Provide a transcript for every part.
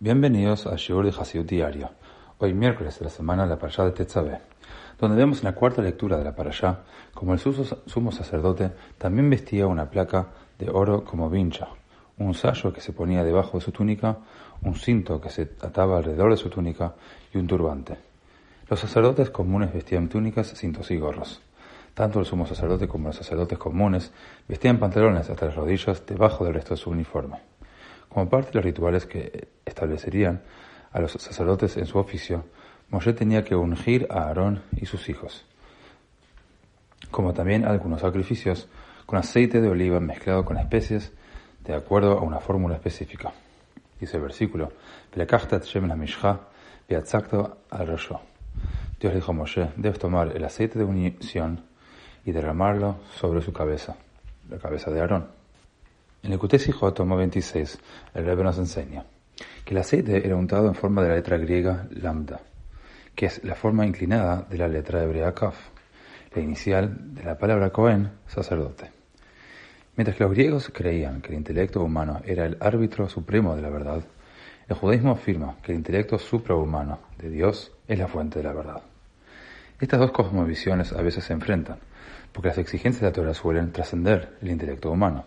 Bienvenidos a Shiur de Hasidut Diario. Hoy miércoles de la semana de la Parashá de Tetzaveh, donde vemos en la cuarta lectura de la Parashá como el sumo sacerdote también vestía una placa de oro como vincha, un sayo que se ponía debajo de su túnica, un cinto que se ataba alrededor de su túnica y un turbante. Los sacerdotes comunes vestían túnicas, cintos y gorros. Tanto el sumo sacerdote como los sacerdotes comunes vestían pantalones hasta las rodillas debajo del resto de su uniforme. Como parte de los rituales que establecerían a los sacerdotes en su oficio, Moshe tenía que ungir a Aarón y sus hijos, como también algunos sacrificios con aceite de oliva mezclado con especies de acuerdo a una fórmula específica. Dice el versículo, Dios dijo a Moshe, debes tomar el aceite de unción y derramarlo sobre su cabeza, la cabeza de Aarón. En el tomo 26, el Rebbe nos enseña que el aceite era untado en forma de la letra griega lambda, que es la forma inclinada de la letra hebrea kaf, la inicial de la palabra Cohen, sacerdote. Mientras que los griegos creían que el intelecto humano era el árbitro supremo de la verdad, el judaísmo afirma que el intelecto suprahumano de Dios es la fuente de la verdad. Estas dos cosmovisiones a veces se enfrentan, porque las exigencias de la Torah suelen trascender el intelecto humano.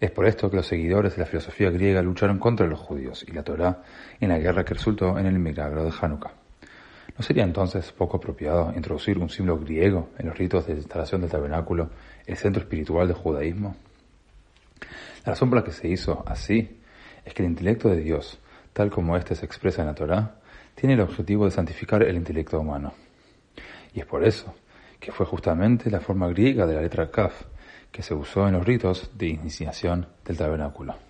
Es por esto que los seguidores de la filosofía griega lucharon contra los judíos y la Torá en la guerra que resultó en el milagro de Hanukkah. ¿No sería entonces poco apropiado introducir un símbolo griego en los ritos de instalación del tabernáculo, el centro espiritual del judaísmo? La razón por la que se hizo así es que el intelecto de Dios, tal como éste se expresa en la Torá, tiene el objetivo de santificar el intelecto humano. Y es por eso que fue justamente la forma griega de la letra Kaf, que se usó en los ritos de iniciación del tabernáculo.